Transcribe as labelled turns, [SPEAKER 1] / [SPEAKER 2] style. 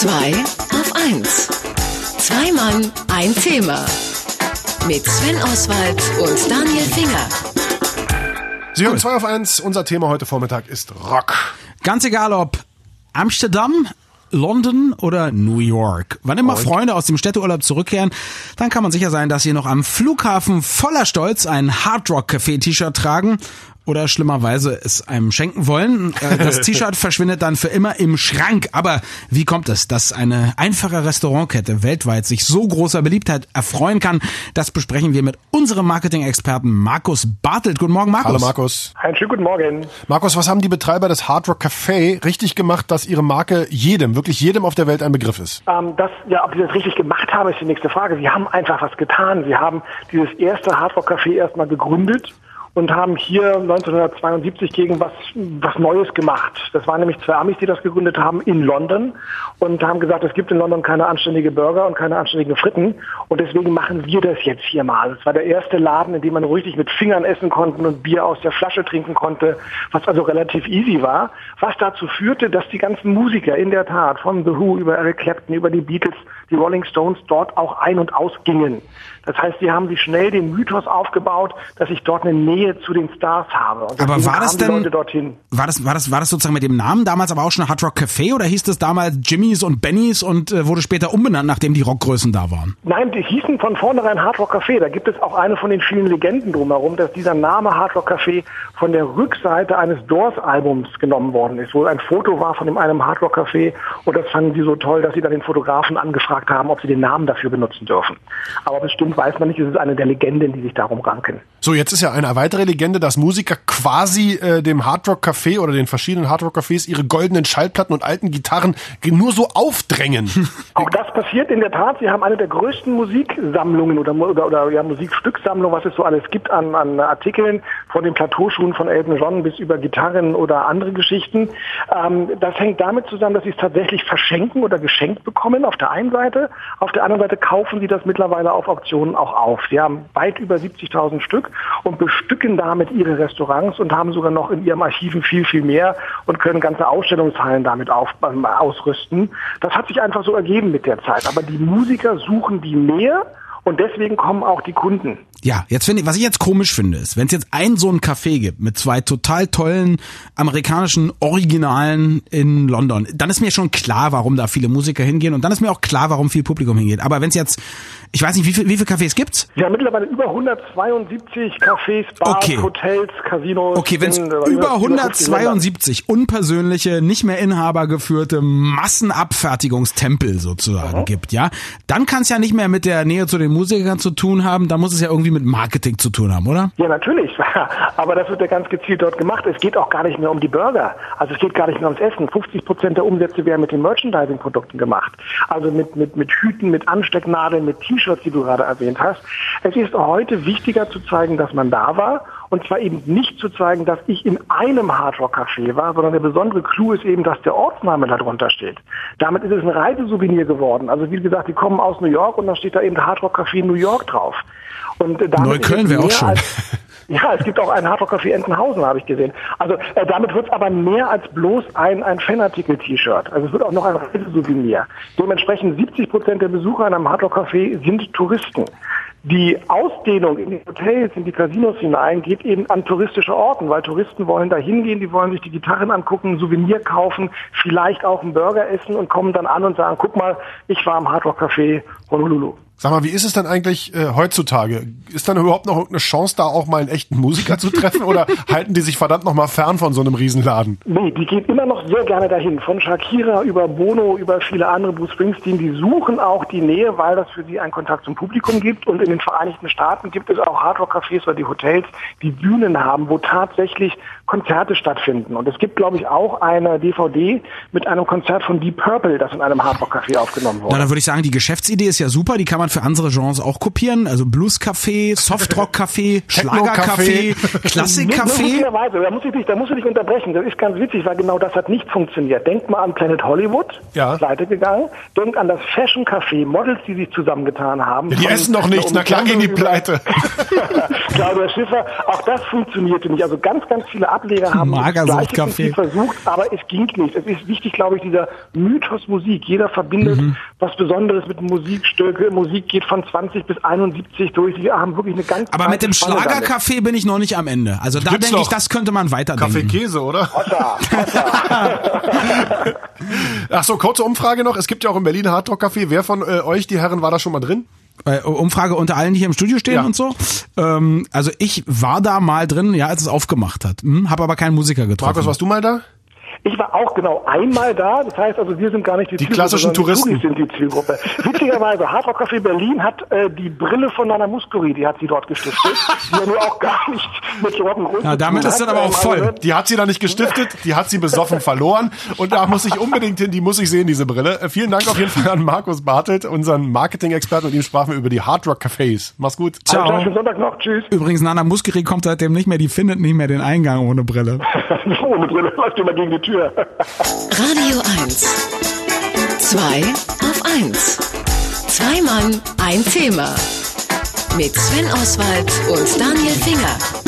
[SPEAKER 1] 2 auf 1. Zwei Mann, ein Thema. Mit Sven Oswald und Daniel Finger.
[SPEAKER 2] Sie hören 2 auf 1. Unser Thema heute Vormittag ist Rock.
[SPEAKER 3] Ganz egal ob Amsterdam, London oder New York. Wann immer Freunde aus dem Städteurlaub zurückkehren, dann kann man sicher sein, dass sie noch am Flughafen voller Stolz ein Hard Rock Café T-Shirt tragen oder schlimmerweise es einem schenken wollen. Äh, Das T-Shirt verschwindet dann für immer im Schrank. Aber wie kommt es, dass eine einfache Restaurantkette weltweit sich so großer Beliebtheit erfreuen kann? Das besprechen wir mit unserem Marketing-Experten Markus Bartelt. Guten Morgen, Markus.
[SPEAKER 2] Hallo Markus.
[SPEAKER 4] Einen schönen guten Morgen.
[SPEAKER 2] Markus, was haben die Betreiber des Hard Rock Café richtig gemacht, dass ihre Marke jedem, wirklich jedem auf der Welt ein Begriff ist?
[SPEAKER 4] Ähm, das, ja, ob Sie das richtig gemacht haben, ist die nächste Frage. Sie haben einfach was getan. Sie haben dieses erste Hardrock Café erstmal gegründet und haben hier 1972 gegen was, was Neues gemacht. Das waren nämlich zwei Amis, die das gegründet haben in London und haben gesagt, es gibt in London keine anständige Burger und keine anständigen Fritten und deswegen machen wir das jetzt hier mal. Es war der erste Laden, in dem man richtig mit Fingern essen konnte und Bier aus der Flasche trinken konnte, was also relativ easy war, was dazu führte, dass die ganzen Musiker in der Tat, von The Who über Eric Clapton, über die Beatles, die Rolling Stones dort auch ein- und ausgingen. Das heißt, sie haben sich schnell den Mythos aufgebaut, dass ich dort eine Nähe zu den Stars habe. Und
[SPEAKER 3] Aber war das denn,
[SPEAKER 4] Leute dorthin.
[SPEAKER 3] war das, war das, war das sozusagen mit dem Namen damals aber auch schon Hard Rock Café oder hieß das damals Jimmys und Bennys und äh, wurde später umbenannt, nachdem die Rockgrößen da waren?
[SPEAKER 4] Nein, die hießen von vornherein Hard Rock Café. Da gibt es auch eine von den vielen Legenden drumherum, dass dieser Name Hard Rock Café von der Rückseite eines Doors-Albums genommen worden ist, wo ein Foto war von einem Hard Rock Café und das fanden die so toll, dass sie dann den Fotografen angefragt haben, ob sie den Namen dafür benutzen dürfen. Aber bestimmt weiß man nicht, es ist eine der Legenden, die sich darum ranken.
[SPEAKER 2] So, jetzt ist ja eine weitere Legende, dass Musiker quasi äh, dem Hard Rock Café oder den verschiedenen Hard Rock Cafés ihre goldenen Schallplatten und alten Gitarren nur so aufdrängen.
[SPEAKER 4] Auch das passiert in der Tat. Sie haben eine der größten Musiksammlungen oder, oder, oder ja, Musikstücksammlungen, was es so alles gibt an, an Artikeln, von den Plateauschuhen von Elton John bis über Gitarren oder andere Geschichten. Ähm, das hängt damit zusammen, dass sie es tatsächlich verschenken oder geschenkt bekommen auf der einen Seite. Auf der anderen Seite kaufen sie das mittlerweile auf Auktionen auch auf. Sie haben weit über 70.000 Stück und bestücken damit ihre Restaurants und haben sogar noch in ihrem Archiven viel, viel mehr und können ganze Ausstellungshallen damit auf, ähm, ausrüsten. Das hat sich einfach so ergeben mit der Zeit. Aber die Musiker suchen die mehr und deswegen kommen auch die Kunden.
[SPEAKER 3] Ja, jetzt finde ich, was ich jetzt komisch finde, ist, wenn es jetzt ein so ein Café gibt mit zwei total tollen amerikanischen Originalen in London, dann ist mir schon klar, warum da viele Musiker hingehen und dann ist mir auch klar, warum viel Publikum hingeht. Aber wenn es jetzt, ich weiß nicht, wie viel, wie viele Cafés gibt's?
[SPEAKER 4] Haben mittlerweile über 172 Cafés, Bars,
[SPEAKER 3] Okay.
[SPEAKER 4] Hotels, Casinos.
[SPEAKER 3] Okay, wenn es
[SPEAKER 4] äh,
[SPEAKER 3] über
[SPEAKER 4] 50 Ländern.
[SPEAKER 3] 172 unpersönliche, nicht mehr inhabergeführte Massenabfertigungstempel sozusagen gibt, ja, dann kann es ja nicht mehr mit der Nähe zu den Musikern zu tun haben, da muss es ja irgendwie mit Marketing zu tun haben, oder?
[SPEAKER 4] Ja, natürlich. Aber das wird ja ganz gezielt dort gemacht. Es geht auch gar nicht mehr um die Burger. Also es geht gar nicht mehr ums Essen. 50 Prozent der Umsätze werden mit den Merchandising-Produkten gemacht. Also mit, mit, mit Hüten, mit Anstecknadeln, mit T-Shirts, die du gerade erwähnt hast. Es ist heute wichtiger zu zeigen, dass man da war. Und zwar eben nicht zu zeigen, dass ich in einem Hardrock-Café war, sondern der besondere Clou ist eben, dass der Ortsname darunter steht. Damit ist es ein Reisesouvenir geworden. Also wie gesagt, die kommen aus New York und dann steht da eben Hardrock Café New York drauf. Und äh, damit
[SPEAKER 3] Neukölln wäre auch
[SPEAKER 4] als- ja, es gibt auch einen Hardrock Café Entenhausen, habe ich gesehen. Also äh, damit wird es aber mehr als bloß ein, ein Fanartikel-T-Shirt. Also es wird auch noch ein Reisesouvenir. Dementsprechend 70 Prozent der Besucher in einem Hardrock Café sind Touristen. Die Ausdehnung in die Hotels, in die Casinos hinein geht eben an touristische Orten, weil Touristen wollen da hingehen, die wollen sich die Gitarren angucken, ein Souvenir kaufen, vielleicht auch einen Burger essen und kommen dann an und sagen, guck mal, ich war im Hardrock Café Honolulu.
[SPEAKER 2] Sag mal, wie ist es denn eigentlich äh, heutzutage? Ist dann überhaupt noch irgendeine Chance, da auch mal einen echten Musiker zu treffen oder halten die sich verdammt noch mal fern von so einem Riesenladen?
[SPEAKER 4] Nee, die gehen immer noch sehr gerne dahin. Von Shakira über Bono, über viele andere, Bruce Springsteen, die suchen auch die Nähe, weil das für sie einen Kontakt zum Publikum gibt. Und in den Vereinigten Staaten gibt es auch Hardrock-Cafés oder die Hotels, die Bühnen haben, wo tatsächlich Konzerte stattfinden. Und es gibt, glaube ich, auch eine DVD mit einem Konzert von Deep Purple, das in einem Hardrock-Café aufgenommen
[SPEAKER 3] Na,
[SPEAKER 4] wurde.
[SPEAKER 3] dann würde ich sagen, die Geschäftsidee ist ja super, die kann man für andere Genres auch kopieren? Also Blues-Café, Softrock-Café, Schlager-Café, Klassik-Café?
[SPEAKER 4] Da muss ich dich, da muss ich dich unterbrechen. Das ist ganz witzig, weil genau das hat nicht funktioniert. Denk mal an Planet Hollywood,
[SPEAKER 2] Ja.
[SPEAKER 4] pleite gegangen. Denk an das Fashion Café, Models, die sich zusammengetan haben.
[SPEAKER 2] Ja, die essen doch nichts, na klar gehen die pleite.
[SPEAKER 4] Claudia Schiffer, auch das funktionierte nicht. Also ganz, ganz viele Ableger haben das
[SPEAKER 3] Magersucht
[SPEAKER 4] gleiche Prinzip
[SPEAKER 3] Café.
[SPEAKER 4] versucht, aber es ging nicht. Es ist wichtig, glaube ich, dieser Mythos Musik. Jeder verbindet
[SPEAKER 3] Mhm.
[SPEAKER 4] was Besonderes mit Musikstücke. Musik geht von 20 bis 71 durch. Die haben wirklich eine ganz
[SPEAKER 3] Aber mit dem. Schlagercafé bin ich noch nicht am Ende. Also da
[SPEAKER 2] Gibt's
[SPEAKER 3] denke ich, das könnte man
[SPEAKER 2] Kaffee
[SPEAKER 3] weiterdenken.
[SPEAKER 2] Käse, oder?
[SPEAKER 4] Hossa, hossa.
[SPEAKER 2] Ach so, kurze Umfrage noch. Es gibt ja auch im Berlin Hardrock Café. Wer von äh, euch, die Herren, war da schon mal drin?
[SPEAKER 3] Äh, Umfrage unter allen, die hier im Studio stehen
[SPEAKER 2] Ja.
[SPEAKER 3] und so. Ähm, also ich war da mal drin, ja, als es aufgemacht hat. Hm, habe aber keinen Musiker getroffen.
[SPEAKER 2] Markus, warst du mal da?
[SPEAKER 4] Ich war auch genau einmal da. Das heißt also, wir sind gar nicht die,
[SPEAKER 2] Die
[SPEAKER 4] Zielgruppe,
[SPEAKER 2] klassischen Touristen.
[SPEAKER 4] Die sind die Zielgruppe. Witzigerweise, Hard Rock Café Berlin hat äh, die Brille von Nana Muscuri, die hat sie dort gestiftet. die ja nur auch gar nicht mit Rock'n'Roll
[SPEAKER 3] Ja, damit ist
[SPEAKER 4] hat.
[SPEAKER 3] dann aber auch voll.
[SPEAKER 4] also,
[SPEAKER 2] Die hat sie da nicht gestiftet, die hat sie besoffen verloren. Und da muss ich unbedingt hin, die muss ich sehen, diese Brille. Äh, vielen Dank auf jeden Fall an Markus Bartelt, unseren Marketing-Experten. Mit ihm sprachen wir über die Hardrock Cafés. Mach's gut.
[SPEAKER 4] Ciao.
[SPEAKER 3] Ciao.
[SPEAKER 4] Schönen Sonntag noch. Tschüss.
[SPEAKER 3] Übrigens, Nana Muskeri kommt seitdem nicht mehr, die findet nicht mehr den Eingang ohne Brille.
[SPEAKER 4] Ohne Brille läuft immer gegen die Tür.
[SPEAKER 1] Radio 1. Zwei auf 1. Zwei Mann, ein Thema. Mit Sven Oswald und Daniel Finger.